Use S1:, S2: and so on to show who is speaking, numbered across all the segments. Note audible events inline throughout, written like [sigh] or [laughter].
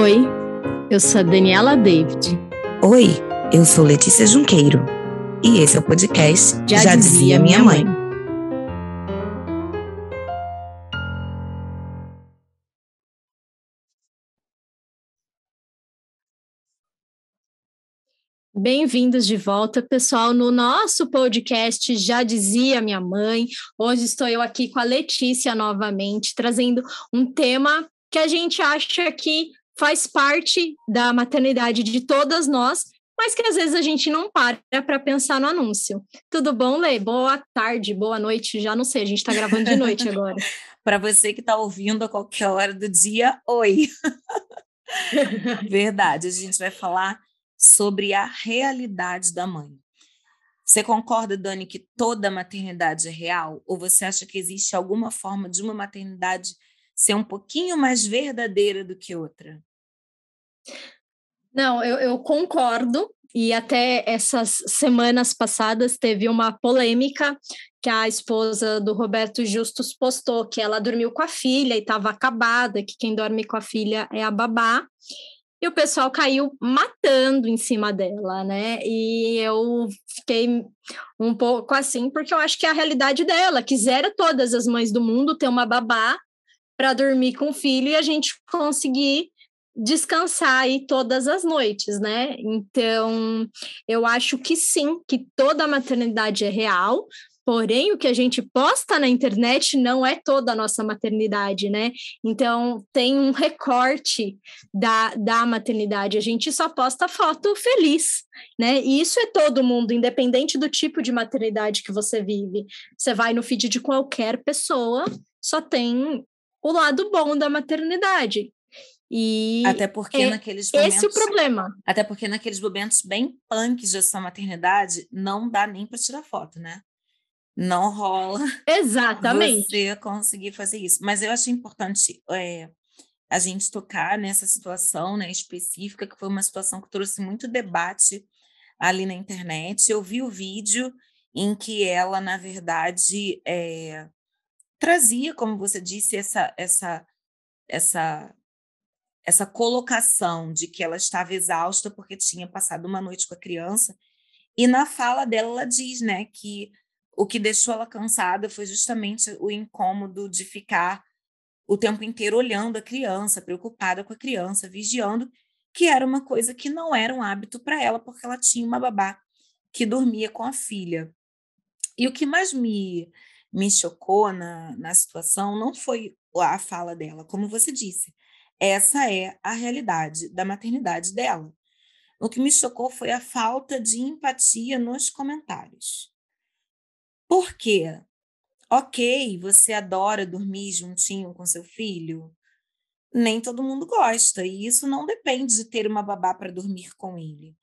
S1: Oi, eu sou a Daniela David.
S2: Oi, eu sou Letícia Junqueiro. E esse é o podcast Já, Já Dizia Minha Mãe. mãe.
S1: Bem-vindos de volta, pessoal, no nosso podcast Já Dizia Minha Mãe. Hoje estou eu aqui com a Letícia novamente, trazendo um tema que a gente acha que faz parte da maternidade de todas nós, mas que às vezes a gente não para para pensar no anúncio. Tudo bom, Lê? Boa tarde, boa noite, já não sei, a gente está gravando de noite [laughs] agora.
S2: para você que está ouvindo a qualquer hora do dia, oi! [laughs] Verdade, a gente vai falar sobre a realidade da mãe. Você concorda, Dani, que toda maternidade é real? Ou você acha que existe alguma forma de uma maternidade ser um pouquinho mais verdadeira do que outra?
S1: Não, eu, eu concordo. E até essas semanas passadas teve uma polêmica que a esposa do Roberto Justus postou que ela dormiu com a filha e estava acabada, que quem dorme com a filha é a babá. E o pessoal caiu matando em cima dela, né? E eu fiquei um pouco assim, porque eu acho que é a realidade dela. Quisera todas as mães do mundo ter uma babá para dormir com o filho e a gente conseguir descansar aí todas as noites, né? Então, eu acho que sim, que toda a maternidade é real, porém o que a gente posta na internet não é toda a nossa maternidade, né? Então, tem um recorte da, da maternidade, a gente só posta foto feliz, né? E isso é todo mundo, independente do tipo de maternidade que você vive. Você vai no feed de qualquer pessoa, só tem o lado bom da maternidade. E
S2: até porque é naqueles momentos,
S1: esse é o problema.
S2: Até porque naqueles momentos bem punks de sua maternidade, não dá nem para tirar foto, né? Não rola.
S1: Exatamente.
S2: Você conseguir fazer isso. Mas eu achei importante é, a gente tocar nessa situação né, específica, que foi uma situação que trouxe muito debate ali na internet. Eu vi o vídeo em que ela, na verdade, é, trazia, como você disse, essa, essa, essa essa colocação de que ela estava exausta porque tinha passado uma noite com a criança. E na fala dela, ela diz né, que o que deixou ela cansada foi justamente o incômodo de ficar o tempo inteiro olhando a criança, preocupada com a criança, vigiando, que era uma coisa que não era um hábito para ela, porque ela tinha uma babá que dormia com a filha. E o que mais me, me chocou na, na situação não foi a fala dela, como você disse, essa é a realidade da maternidade dela. O que me chocou foi a falta de empatia nos comentários. Por quê? Ok, você adora dormir juntinho com seu filho? Nem todo mundo gosta, e isso não depende de ter uma babá para dormir com ele.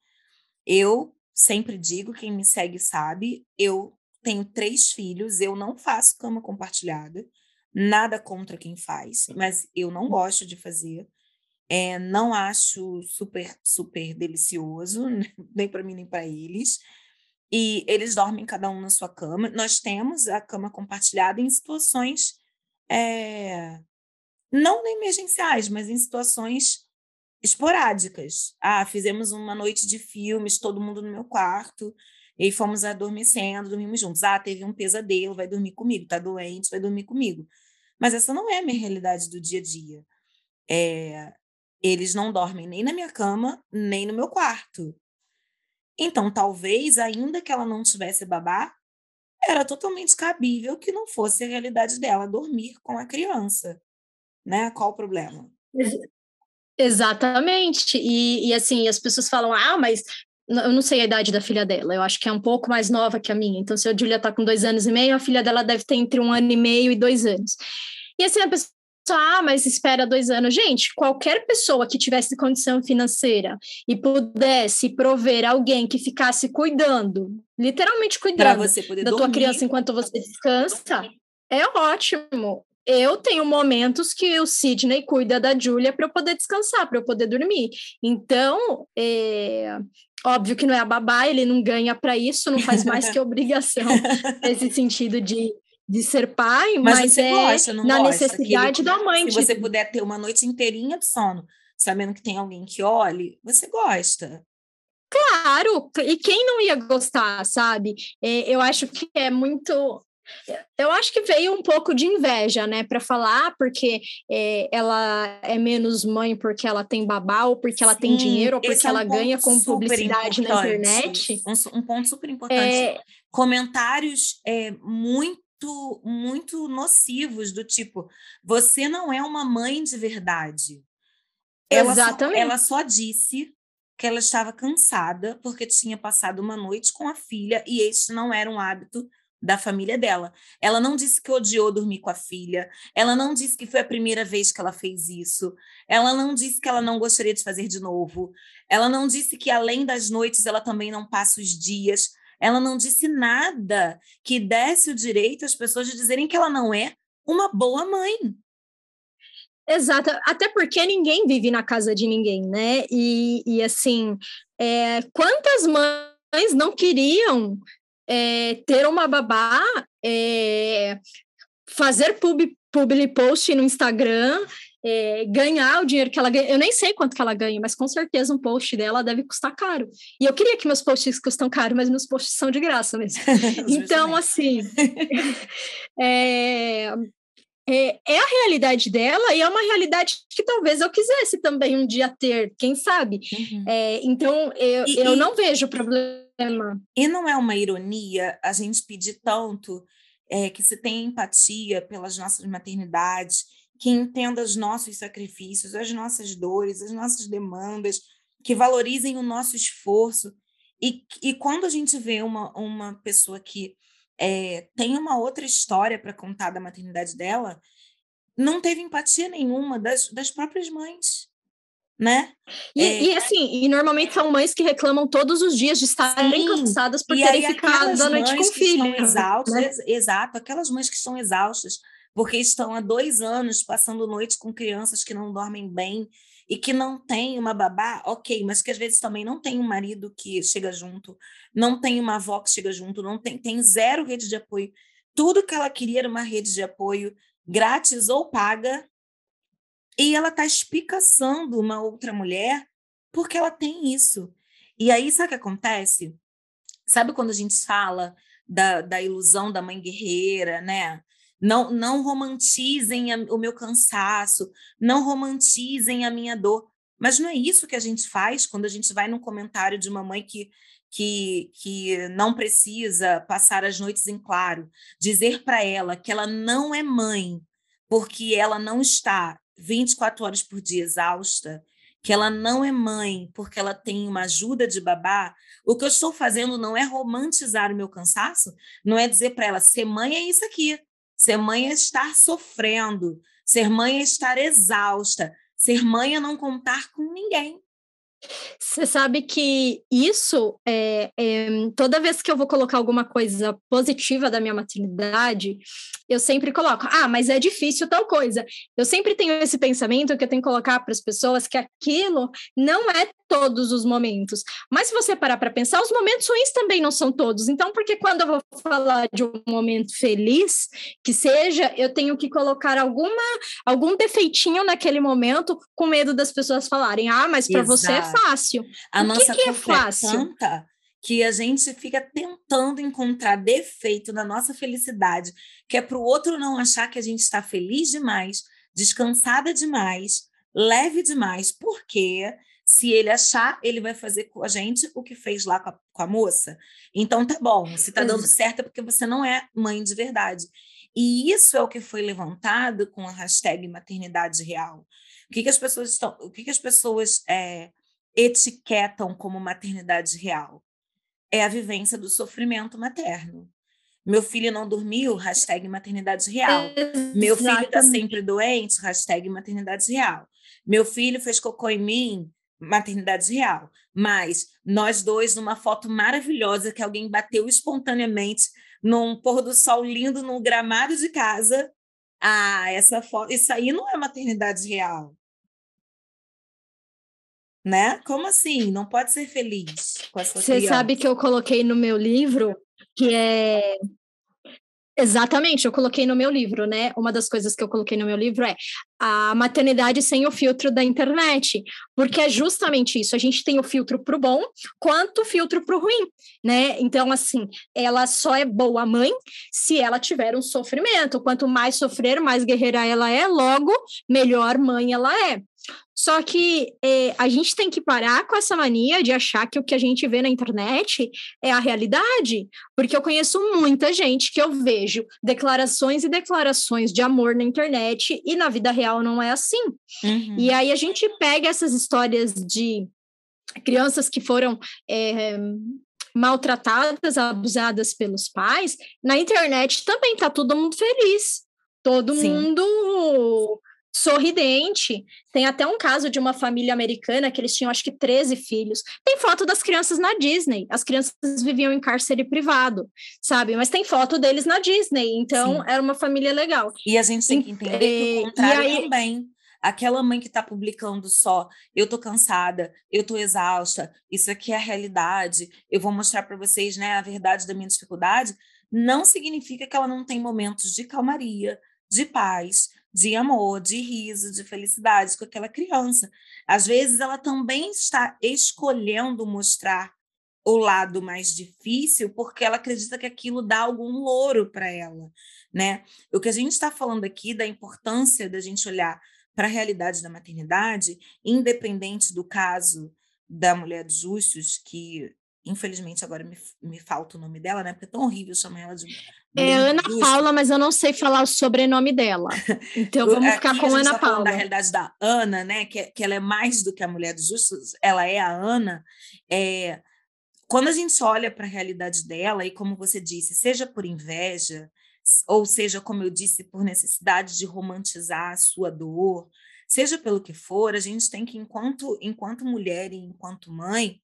S2: Eu sempre digo, quem me segue sabe, eu tenho três filhos, eu não faço cama compartilhada, Nada contra quem faz, mas eu não gosto de fazer. É, não acho super, super delicioso, [laughs] nem para mim nem para eles. E eles dormem cada um na sua cama. Nós temos a cama compartilhada em situações é, não emergenciais, mas em situações esporádicas. Ah, fizemos uma noite de filmes, todo mundo no meu quarto, e fomos adormecendo, dormimos juntos. Ah, teve um pesadelo, vai dormir comigo, tá doente, vai dormir comigo. Mas essa não é a minha realidade do dia a dia. É, eles não dormem nem na minha cama, nem no meu quarto. Então, talvez, ainda que ela não tivesse babá, era totalmente cabível que não fosse a realidade dela dormir com a criança. Né? Qual o problema?
S1: Exatamente. E, e assim, as pessoas falam: ah, mas eu não sei a idade da filha dela, eu acho que é um pouco mais nova que a minha. Então, se a Julia está com dois anos e meio, a filha dela deve ter entre um ano e meio e dois anos. E assim, a pessoa, ah, mas espera dois anos. Gente, qualquer pessoa que tivesse condição financeira e pudesse prover alguém que ficasse cuidando, literalmente cuidando da dormir. tua criança enquanto você descansa, é ótimo. Eu tenho momentos que o Sidney cuida da Júlia para eu poder descansar, para eu poder dormir. Então, é, Óbvio que não é a babá, ele não ganha para isso, não faz mais que [laughs] obrigação nesse sentido de, de ser pai, mas, mas é gosta, na gosta, necessidade da mãe.
S2: Se você puder ter uma noite inteirinha de sono sabendo que tem alguém que olhe, você gosta.
S1: Claro, e quem não ia gostar, sabe? É, eu acho que é muito. Eu acho que veio um pouco de inveja, né, para falar, porque é, ela é menos mãe porque ela tem babá, ou porque Sim, ela tem dinheiro, ou porque é um ela ganha com publicidade na internet.
S2: Um, um ponto super importante. É... Comentários é, muito muito nocivos do tipo você não é uma mãe de verdade ela Exatamente. Só, ela só disse que ela estava cansada porque tinha passado uma noite com a filha e este não era um hábito da família dela. Ela não disse que odiou dormir com a filha, ela não disse que foi a primeira vez que ela fez isso, ela não disse que ela não gostaria de fazer de novo, ela não disse que além das noites ela também não passa os dias, ela não disse nada que desse o direito às pessoas de dizerem que ela não é uma boa mãe.
S1: Exato, até porque ninguém vive na casa de ninguém, né? E, e assim, é, quantas mães não queriam é, ter uma babá, é, fazer pub, public post no Instagram, é, ganhar o dinheiro que ela ganha. Eu nem sei quanto que ela ganha, mas com certeza um post dela deve custar caro. E eu queria que meus posts custam caro, mas meus posts são de graça mesmo. [laughs] então, assim, [laughs] é, é, é, a realidade dela e é uma realidade que talvez eu quisesse também um dia ter, quem sabe? Uhum. É, então, eu, e, eu e, não vejo problema.
S2: E não é uma ironia a gente pedir tanto é, que se tenha empatia pelas nossas maternidades, que entenda os nossos sacrifícios, as nossas dores, as nossas demandas, que valorizem o nosso esforço. E, e quando a gente vê uma, uma pessoa que é, tem uma outra história para contar da maternidade dela, não teve empatia nenhuma das, das próprias mães. Né?
S1: E, é, e, assim, e normalmente são mães que reclamam todos os dias de estarem cansadas por terem ficado a noite com o filho.
S2: Exaustas, né? Exato, aquelas mães que estão exaustas porque estão há dois anos passando noite com crianças que não dormem bem e que não tem uma babá, ok, mas que às vezes também não tem um marido que chega junto, não tem uma avó que chega junto, não tem, tem zero rede de apoio. Tudo que ela queria era uma rede de apoio grátis ou paga, e ela está espicaçando uma outra mulher porque ela tem isso. E aí, sabe o que acontece? Sabe quando a gente fala da, da ilusão da mãe guerreira, né? Não, não romantizem o meu cansaço, não romantizem a minha dor. Mas não é isso que a gente faz quando a gente vai num comentário de uma mãe que, que, que não precisa passar as noites em claro, dizer para ela que ela não é mãe porque ela não está 24 horas por dia exausta, que ela não é mãe porque ela tem uma ajuda de babá, o que eu estou fazendo não é romantizar o meu cansaço, não é dizer para ela, ser mãe é isso aqui, Ser mãe é estar sofrendo, ser mãe é estar exausta, ser mãe é não contar com ninguém.
S1: Você sabe que isso, é, é, toda vez que eu vou colocar alguma coisa positiva da minha maternidade, eu sempre coloco, ah, mas é difícil tal coisa. Eu sempre tenho esse pensamento que eu tenho que colocar para as pessoas que aquilo não é todos os momentos. Mas se você parar para pensar, os momentos ruins também não são todos. Então, porque quando eu vou falar de um momento feliz, que seja, eu tenho que colocar alguma algum defeitinho naquele momento, com medo das pessoas falarem, ah, mas para você é fácil.
S2: A o nossa que, que é, é fácil? Tanta que a gente fica tentando encontrar defeito na nossa felicidade, que é para o outro não achar que a gente está feliz demais, descansada demais, leve demais, porque se ele achar, ele vai fazer com a gente o que fez lá com a, com a moça. Então tá bom, se tá dando certo é porque você não é mãe de verdade. E isso é o que foi levantado com a hashtag maternidade real. O que, que as pessoas estão, o que, que as pessoas é, etiquetam como maternidade real? é a vivência do sofrimento materno. Meu filho não dormiu, hashtag maternidade real. Exatamente. Meu filho está sempre doente, hashtag maternidade real. Meu filho fez cocô em mim, maternidade real. Mas nós dois, numa foto maravilhosa que alguém bateu espontaneamente num pôr do sol lindo no gramado de casa. Ah, essa foto, isso aí não é maternidade real né? Como assim? Não pode ser feliz com essa
S1: Você sabe que eu coloquei no meu livro que é Exatamente, eu coloquei no meu livro, né? Uma das coisas que eu coloquei no meu livro é a maternidade sem o filtro da internet, porque é justamente isso. A gente tem o filtro para o bom, quanto o filtro para o ruim, né? Então, assim, ela só é boa mãe se ela tiver um sofrimento. Quanto mais sofrer, mais guerreira ela é, logo melhor mãe ela é. Só que é, a gente tem que parar com essa mania de achar que o que a gente vê na internet é a realidade, porque eu conheço muita gente que eu vejo declarações e declarações de amor na internet e na vida real não é assim. Uhum. E aí a gente pega essas histórias de crianças que foram é, maltratadas, abusadas pelos pais, na internet também tá todo mundo feliz. Todo Sim. mundo sorridente. Tem até um caso de uma família americana que eles tinham acho que 13 filhos. Tem foto das crianças na Disney. As crianças viviam em cárcere privado, sabe? Mas tem foto deles na Disney. Então Sim. era uma família legal.
S2: E a gente tem que entender que o contrário aí... também. Aquela mãe que está publicando só, eu tô cansada, eu tô exausta, isso aqui é a realidade, eu vou mostrar para vocês, né, a verdade da minha dificuldade, não significa que ela não tem momentos de calmaria, de paz, de amor, de riso, de felicidade com aquela criança. Às vezes ela também está escolhendo mostrar o lado mais difícil porque ela acredita que aquilo dá algum louro para ela, né? O que a gente está falando aqui da importância da gente olhar para a realidade da maternidade, independente do caso da mulher dos justos, que Infelizmente, agora me, me falta o nome dela, né? Porque é tão horrível chamar ela de.
S1: É Ana Paula, mas eu não sei falar o sobrenome dela. [laughs] Então vamos Aqui ficar com Ana tá Paula.
S2: Na realidade da Ana, né? Que, que ela é mais do que a mulher dos justos, ela é a Ana. É, quando a gente olha para a realidade dela, e como você disse, seja por inveja, ou seja, como eu disse, por necessidade de romantizar a sua dor, seja pelo que for, a gente tem que, enquanto, enquanto mulher e enquanto mãe,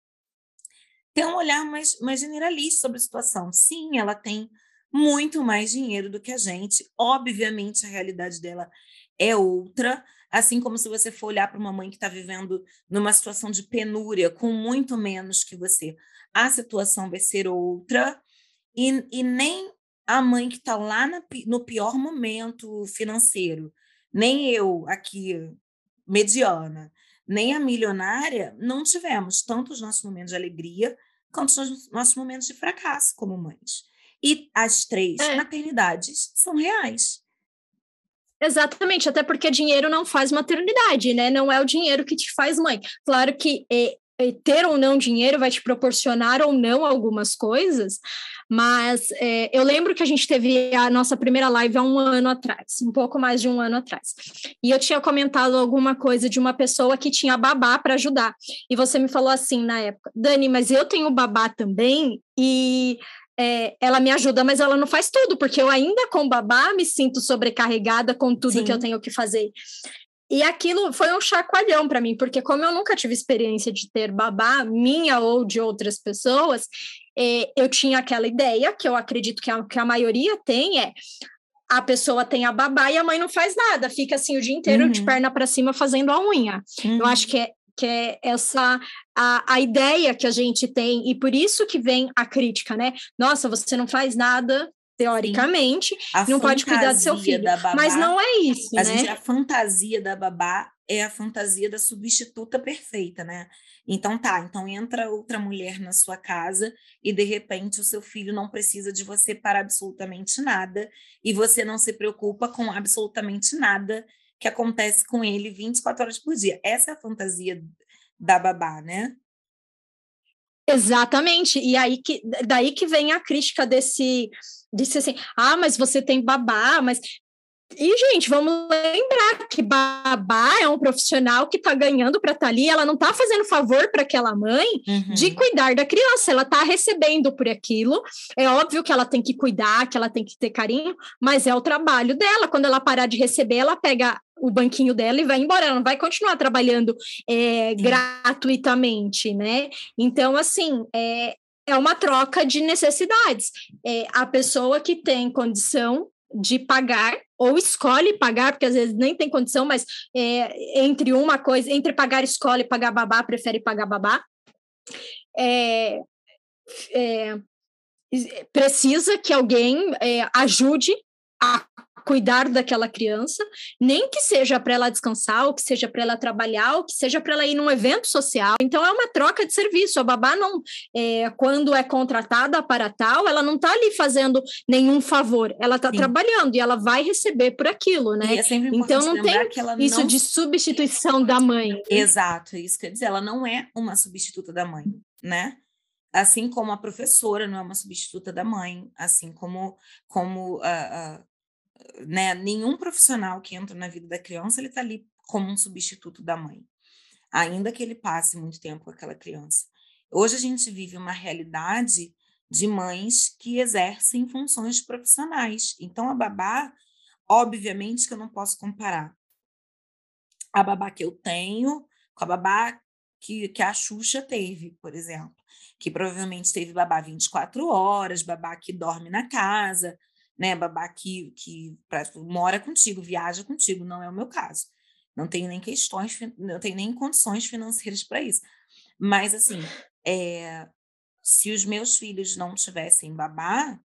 S2: ter um olhar mais, mais generalista sobre a situação. Sim, ela tem muito mais dinheiro do que a gente. Obviamente, a realidade dela é outra. Assim como se você for olhar para uma mãe que está vivendo numa situação de penúria, com muito menos que você, a situação vai ser outra. E, e nem a mãe que está lá na, no pior momento financeiro, nem eu aqui, mediana, nem a milionária, não tivemos tanto os nossos momentos de alegria quanto os nossos momentos de fracasso como mães. E as três é. maternidades são reais.
S1: Exatamente, até porque dinheiro não faz maternidade, né? Não é o dinheiro que te faz mãe. Claro que é, ter ou não dinheiro vai te proporcionar ou não algumas coisas, mas é, eu lembro que a gente teve a nossa primeira live há um ano atrás, um pouco mais de um ano atrás. E eu tinha comentado alguma coisa de uma pessoa que tinha babá para ajudar. E você me falou assim na época, Dani, mas eu tenho babá também e é, ela me ajuda, mas ela não faz tudo, porque eu ainda com babá me sinto sobrecarregada com tudo Sim. que eu tenho que fazer. E aquilo foi um chacoalhão para mim, porque como eu nunca tive experiência de ter babá, minha ou de outras pessoas, é, eu tinha aquela ideia, que eu acredito que a, que a maioria tem, é a pessoa tem a babá e a mãe não faz nada, fica assim o dia inteiro uhum. de perna para cima fazendo a unha. Uhum. Eu acho que é, que é essa a, a ideia que a gente tem, e por isso que vem a crítica, né? Nossa, você não faz nada, teoricamente, não pode cuidar do seu filho. Babá, mas não é isso,
S2: a
S1: né?
S2: Gente, a fantasia da babá é a fantasia da substituta perfeita, né? Então tá, então entra outra mulher na sua casa e de repente o seu filho não precisa de você para absolutamente nada e você não se preocupa com absolutamente nada que acontece com ele 24 horas por dia. Essa é a fantasia da babá, né?
S1: Exatamente. E aí que daí que vem a crítica desse disse assim: "Ah, mas você tem babá, mas e, gente, vamos lembrar que babá é um profissional que está ganhando para estar tá ali, ela não está fazendo favor para aquela mãe uhum. de cuidar da criança, ela está recebendo por aquilo. É óbvio que ela tem que cuidar, que ela tem que ter carinho, mas é o trabalho dela. Quando ela parar de receber, ela pega o banquinho dela e vai embora, ela não vai continuar trabalhando é, gratuitamente, né? Então, assim, é, é uma troca de necessidades. É, a pessoa que tem condição de pagar ou escolhe pagar, porque às vezes nem tem condição, mas é, entre uma coisa, entre pagar escola e pagar babá, prefere pagar babá. É, é, precisa que alguém é, ajude a cuidar daquela criança, nem que seja para ela descansar, ou que seja para ela trabalhar, ou que seja para ela ir num evento social. Então é uma troca de serviço. A babá não, é, quando é contratada para tal, ela não está ali fazendo nenhum favor. Ela está trabalhando e ela vai receber por aquilo, né?
S2: É então não tem
S1: isso
S2: não...
S1: de substituição da mãe.
S2: Exato, é isso quer dizer. Ela não é uma substituta da mãe, né? assim como a professora não é uma substituta da mãe, assim como como uh, uh, né, nenhum profissional que entra na vida da criança ele está ali como um substituto da mãe, ainda que ele passe muito tempo com aquela criança. Hoje a gente vive uma realidade de mães que exercem funções profissionais. Então a babá, obviamente que eu não posso comparar a babá que eu tenho com a babá que, que a Xuxa teve, por exemplo, que provavelmente teve babá 24 horas, babá que dorme na casa, né? Babá que, que mora contigo, viaja contigo, não é o meu caso. Não tenho nem questões, não tenho nem condições financeiras para isso. Mas, assim, é, se os meus filhos não tivessem babá,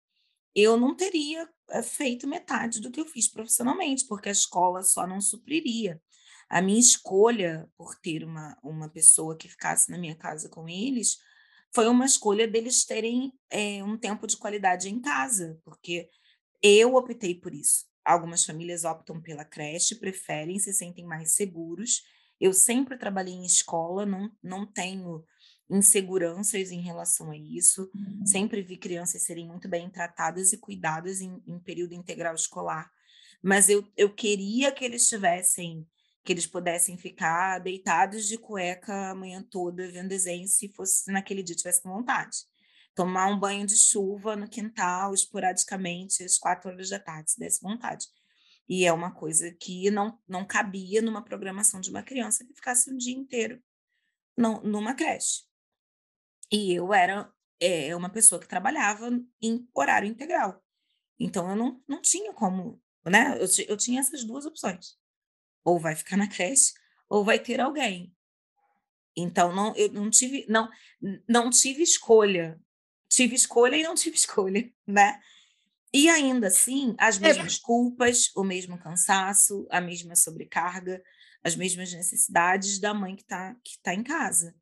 S2: eu não teria eh, feito metade do que eu fiz profissionalmente, porque a escola só não supriria. A minha escolha por ter uma, uma pessoa que ficasse na minha casa com eles foi uma escolha deles terem é, um tempo de qualidade em casa, porque eu optei por isso. Algumas famílias optam pela creche, preferem, se sentem mais seguros. Eu sempre trabalhei em escola, não, não tenho inseguranças em relação a isso. Uhum. Sempre vi crianças serem muito bem tratadas e cuidadas em, em período integral escolar. Mas eu, eu queria que eles tivessem, que eles pudessem ficar deitados de cueca a manhã toda vendo desenho, se fosse naquele dia tivesse com vontade tomar um banho de chuva no quintal, esporadicamente, às quatro horas da tarde, se desse vontade. E é uma coisa que não, não cabia numa programação de uma criança que ficasse um dia inteiro não, numa creche. E eu era é, uma pessoa que trabalhava em horário integral. Então, eu não, não tinha como, né? Eu, eu tinha essas duas opções. Ou vai ficar na creche, ou vai ter alguém. Então, não, eu não tive, não, não tive escolha tive escolha e não tive [laughs] escolha, né? E ainda assim, as é. mesmas culpas, o mesmo cansaço, a mesma sobrecarga, as mesmas necessidades da mãe que está que tá em casa.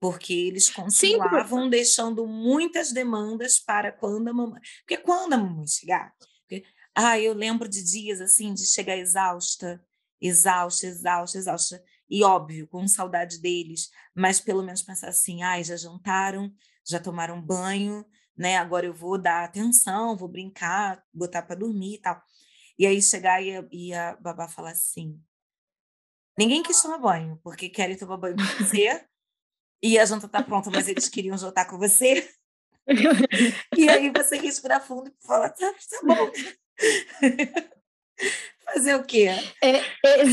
S2: Porque eles continuavam Sim, deixando muitas demandas para quando a mamãe. Porque quando a mamãe chegar. Porque, ah, eu lembro de dias assim, de chegar exausta, exausta, exausta, exausta. E óbvio, com saudade deles, mas pelo menos pensar assim: ai, já jantaram, já tomaram banho, né? Agora eu vou dar atenção, vou brincar, botar para dormir e tal. E aí chegar e a, e a babá falar assim: ninguém quis tomar banho, porque querem tomar banho com você, e a janta tá pronta, mas eles queriam jantar com você. [laughs] e aí você respira fundo e fala: tá, tá bom. [laughs] Fazer o quê?
S1: É, é,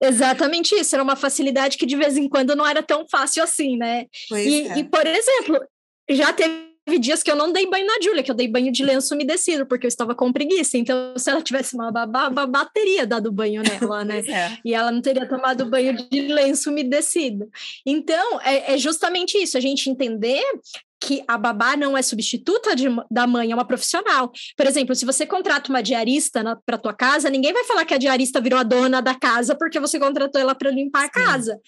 S1: Exatamente isso, era uma facilidade que de vez em quando não era tão fácil assim, né? E, é. e, por exemplo, já teve dias que eu não dei banho na Júlia, que eu dei banho de lenço umedecido, porque eu estava com preguiça. Então, se ela tivesse uma babá, babá teria dado banho nela, né? É. E ela não teria tomado banho de lenço umedecido. Então, é, é justamente isso, a gente entender que a babá não é substituta de, da mãe, é uma profissional. Por exemplo, se você contrata uma diarista para tua casa, ninguém vai falar que a diarista virou a dona da casa porque você contratou ela para limpar a casa.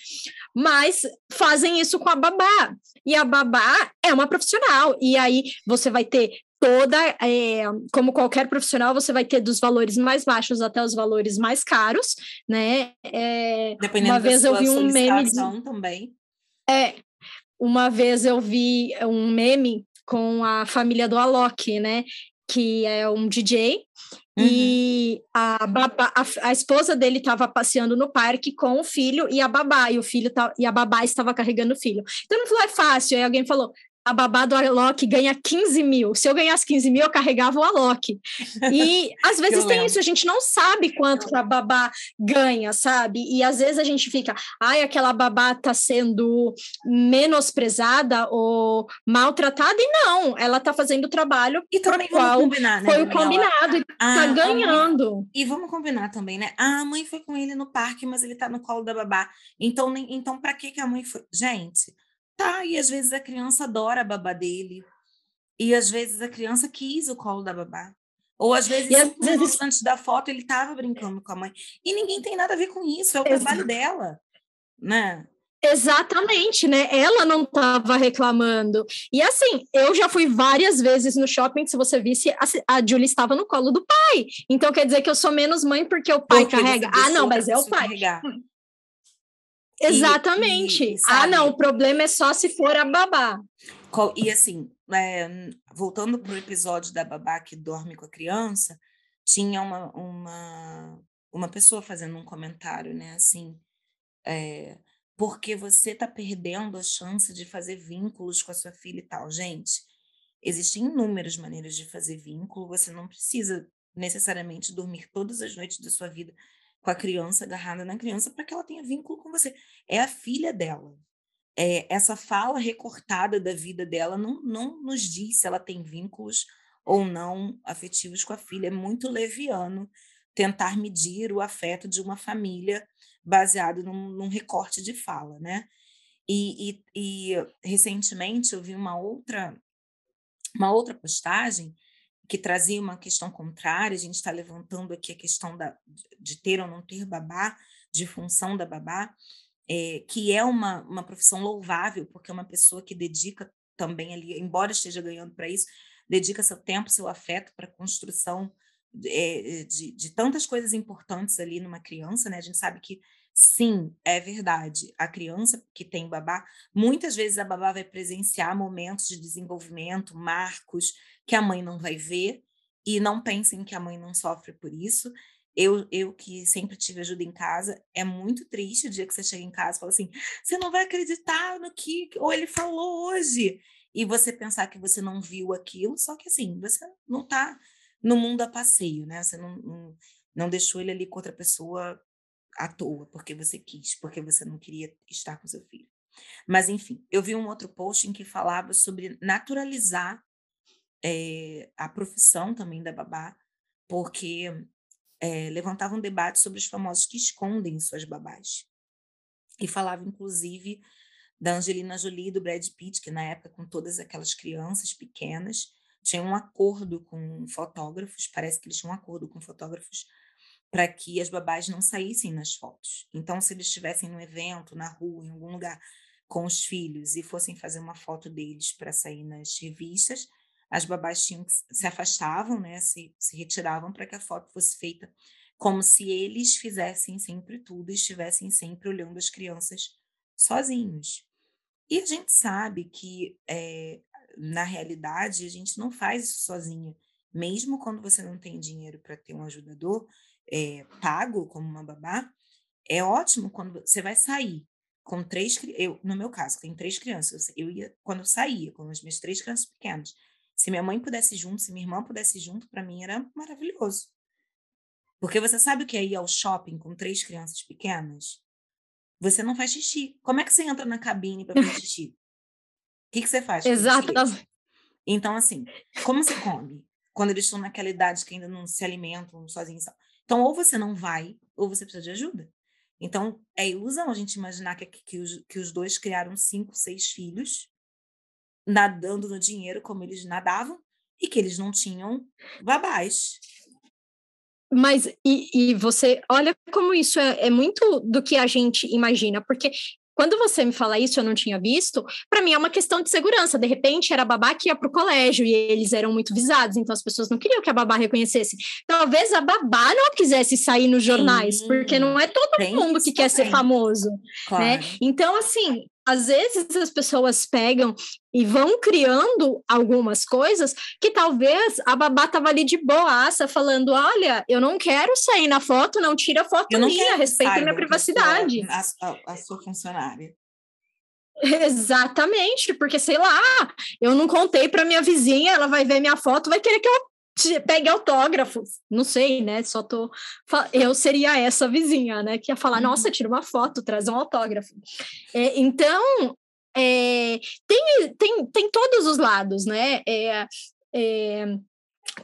S1: Mas fazem isso com a babá. E a babá é uma profissional. E aí você vai ter toda, é, como qualquer profissional, você vai ter dos valores mais baixos até os valores mais caros, né? É,
S2: Dependendo uma vez eu vi um meme de, também.
S1: É, uma vez eu vi um meme com a família do Alok, né? Que é um DJ. Uhum. E a, babá, a, a, esposa dele estava passeando no parque com o filho e a babá, e o filho tá, e a babá estava carregando o filho. Então não falou, é fácil. Aí alguém falou: a babá do Alok ganha 15 mil. Se eu ganhasse 15 mil, eu carregava o Alok. E [laughs] às vezes tem isso, a gente não sabe quanto a babá ganha, sabe? E às vezes a gente fica, ai, aquela babá tá sendo menosprezada ou maltratada, e não, ela tá fazendo o trabalho
S2: e também qual combinar,
S1: né, foi o combinado e tá ganhando.
S2: Mãe, e vamos combinar também, né? Ah, a mãe foi com ele no parque, mas ele tá no colo da babá. Então, então para que que a mãe foi? Gente, Tá, e às vezes a criança adora a babá dele. E às vezes a criança quis o colo da babá. Ou às vezes, às vezes... antes da foto, ele estava brincando com a mãe. E ninguém tem nada a ver com isso, é o Exato. trabalho dela, né?
S1: Exatamente, né? Ela não estava reclamando. E assim, eu já fui várias vezes no shopping, se você visse, a, a Julie estava no colo do pai. Então quer dizer que eu sou menos mãe porque o pai porque carrega. Ah, não, mas é o pai. Carregar. Exatamente. E, e, ah, não, o problema é só se for a babá.
S2: E assim, é, voltando para o episódio da babá que dorme com a criança, tinha uma, uma, uma pessoa fazendo um comentário, né? Assim, é, porque você está perdendo a chance de fazer vínculos com a sua filha e tal. Gente, existem inúmeras maneiras de fazer vínculo, você não precisa necessariamente dormir todas as noites da sua vida com a criança agarrada na criança para que ela tenha vínculo com você. É a filha dela é, essa fala recortada da vida dela não, não nos diz se ela tem vínculos ou não afetivos com a filha. É muito leviano tentar medir o afeto de uma família baseado num, num recorte de fala, né? E, e, e, recentemente eu vi uma outra uma outra postagem que trazia uma questão contrária. A gente está levantando aqui a questão da, de ter ou não ter babá, de função da babá é, que é uma, uma profissão louvável, porque é uma pessoa que dedica também ali, embora esteja ganhando para isso, dedica seu tempo, seu afeto para a construção é, de, de tantas coisas importantes ali numa criança, né? A gente sabe que sim, é verdade. A criança que tem babá, muitas vezes a babá vai presenciar momentos de desenvolvimento, marcos que a mãe não vai ver, e não pensem que a mãe não sofre por isso. Eu, eu que sempre tive ajuda em casa, é muito triste o dia que você chega em casa e fala assim: você não vai acreditar no que ou ele falou hoje. E você pensar que você não viu aquilo, só que assim, você não está no mundo a passeio, né? Você não, não, não deixou ele ali com outra pessoa à toa, porque você quis, porque você não queria estar com seu filho. Mas, enfim, eu vi um outro post em que falava sobre naturalizar é, a profissão também da babá, porque é, levantava um debate sobre os famosos que escondem suas babás. E falava, inclusive, da Angelina Jolie e do Brad Pitt, que na época, com todas aquelas crianças pequenas, tinha um acordo com fotógrafos, parece que eles tinham um acordo com fotógrafos para que as babás não saíssem nas fotos. Então, se eles estivessem no evento, na rua, em algum lugar com os filhos e fossem fazer uma foto deles para sair nas revistas, as babás tinham se afastavam, né, se, se retiravam para que a foto fosse feita como se eles fizessem sempre tudo e estivessem sempre olhando as crianças sozinhos. E a gente sabe que, é, na realidade, a gente não faz isso sozinha. Mesmo quando você não tem dinheiro para ter um ajudador é, pago, como uma babá, é ótimo quando você vai sair com três eu no meu caso tem três crianças eu ia quando eu saía com as minhas três crianças pequenas se minha mãe pudesse junto, se minha irmã pudesse junto, para mim era maravilhoso. Porque você sabe o que é ir ao shopping com três crianças pequenas? Você não faz xixi. Como é que você entra na cabine para fazer xixi? [laughs] O que, que você faz?
S1: Exato.
S2: Então, assim, como você come? Quando eles estão naquela idade que ainda não se alimentam sozinhos. Então, ou você não vai, ou você precisa de ajuda. Então, é ilusão a gente imaginar que, que, os, que os dois criaram cinco, seis filhos nadando no dinheiro como eles nadavam e que eles não tinham babás.
S1: Mas, e, e você, olha como isso é, é muito do que a gente imagina, porque quando você me fala isso, eu não tinha visto, para mim é uma questão de segurança. De repente, era a babá que ia para o colégio e eles eram muito visados, então as pessoas não queriam que a babá reconhecesse. Talvez a babá não quisesse sair nos jornais, Sim, porque não é todo mundo que quer ser famoso. Né? Claro. Né? Então, assim, às vezes as pessoas pegam e vão criando algumas coisas que talvez a babá tava ali de boaça falando, olha, eu não quero sair na foto, não tira foto eu minha, respeita minha privacidade.
S2: A, a, a sua funcionária.
S1: Exatamente, porque sei lá, eu não contei para minha vizinha, ela vai ver minha foto, vai querer que eu pegue autógrafos. Não sei, né? Só tô. Eu seria essa vizinha, né? Que ia falar: nossa, uhum. tira uma foto, traz um autógrafo. É, então, é, tem, tem, tem todos os lados, né? É, é,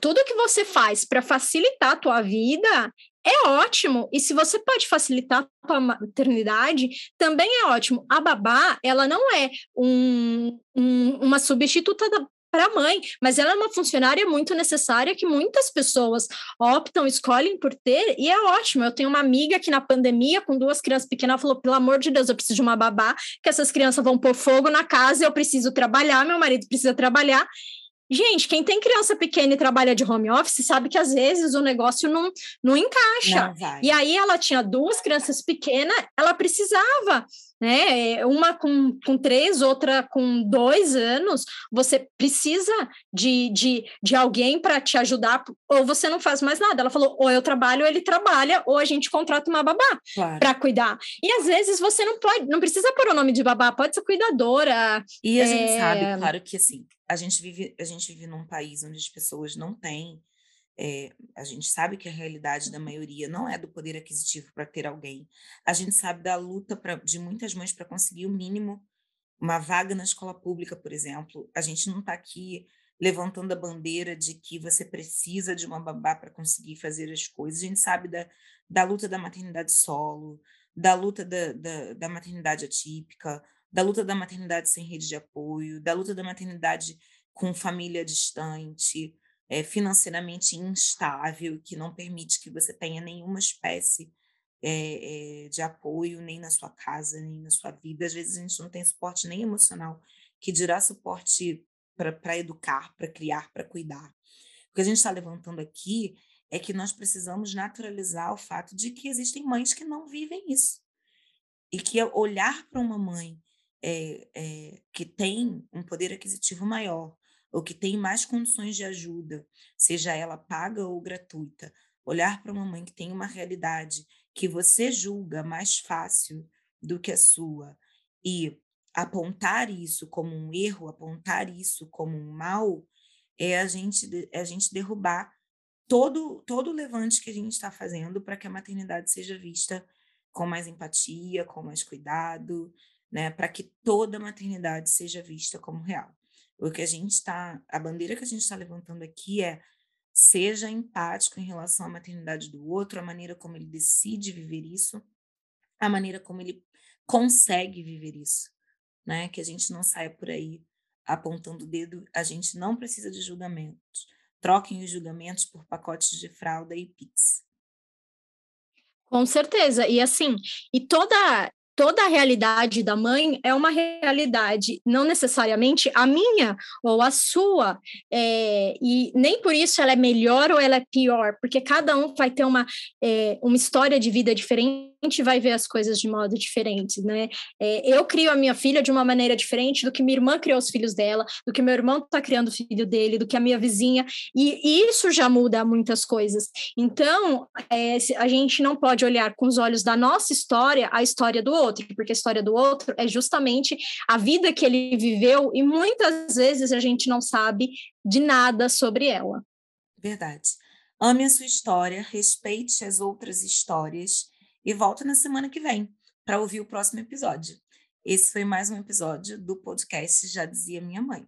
S1: tudo que você faz para facilitar a tua vida é ótimo. E se você pode facilitar a tua maternidade, também é ótimo. A babá, ela não é um, um, uma substituta da, para a mãe, mas ela é uma funcionária muito necessária que muitas pessoas optam, escolhem por ter, e é ótimo. Eu tenho uma amiga que na pandemia, com duas crianças pequenas, falou: pelo amor de Deus, eu preciso de uma babá, que essas crianças vão pôr fogo na casa, eu preciso trabalhar, meu marido precisa trabalhar. Gente, quem tem criança pequena e trabalha de home office sabe que às vezes o negócio não, não encaixa. Não e aí ela tinha duas crianças pequenas, ela precisava né? Uma com, com três, outra com dois anos, você precisa de, de, de alguém para te ajudar, ou você não faz mais nada. Ela falou: ou eu trabalho, ou ele trabalha, ou a gente contrata uma babá claro. para cuidar. E às vezes você não pode, não precisa pôr o nome de babá, pode ser cuidadora.
S2: E a é... gente sabe, claro que assim, a gente vive, a gente vive num país onde as pessoas não têm é, a gente sabe que a realidade da maioria não é do poder aquisitivo para ter alguém. A gente sabe da luta pra, de muitas mães para conseguir o mínimo, uma vaga na escola pública, por exemplo. A gente não está aqui levantando a bandeira de que você precisa de uma babá para conseguir fazer as coisas. A gente sabe da, da luta da maternidade solo, da luta da, da, da maternidade atípica, da luta da maternidade sem rede de apoio, da luta da maternidade com família distante é, financeiramente instável, que não permite que você tenha nenhuma espécie é, de apoio, nem na sua casa, nem na sua vida. Às vezes a gente não tem suporte nem emocional, que dirá suporte para educar, para criar, para cuidar. O que a gente está levantando aqui é que nós precisamos naturalizar o fato de que existem mães que não vivem isso. E que olhar para uma mãe é, é, que tem um poder aquisitivo maior, ou que tem mais condições de ajuda, seja ela paga ou gratuita, olhar para uma mãe que tem uma realidade que você julga mais fácil do que a sua e apontar isso como um erro, apontar isso como um mal, é a gente, é a gente derrubar todo, todo o levante que a gente está fazendo para que a maternidade seja vista com mais empatia, com mais cuidado, né, para que toda maternidade seja vista como real. O que a gente está, a bandeira que a gente está levantando aqui é seja empático em relação à maternidade do outro, a maneira como ele decide viver isso, a maneira como ele consegue viver isso, né? Que a gente não saia por aí apontando o dedo, a gente não precisa de julgamentos. Troquem os julgamentos por pacotes de fralda e pix.
S1: Com certeza. E assim, e toda toda a realidade da mãe é uma realidade, não necessariamente a minha ou a sua, é, e nem por isso ela é melhor ou ela é pior, porque cada um vai ter uma, é, uma história de vida diferente vai ver as coisas de modo diferente, né? É, eu crio a minha filha de uma maneira diferente do que minha irmã criou os filhos dela, do que meu irmão está criando o filho dele, do que a minha vizinha, e isso já muda muitas coisas. Então, a gente não pode olhar com os olhos da nossa história a história do outro, porque a história do outro é justamente a vida que ele viveu e muitas vezes a gente não sabe de nada sobre ela.
S2: Verdade. Ame a sua história, respeite as outras histórias e volta na semana que vem para ouvir o próximo episódio. Esse foi mais um episódio do podcast Já Dizia Minha Mãe.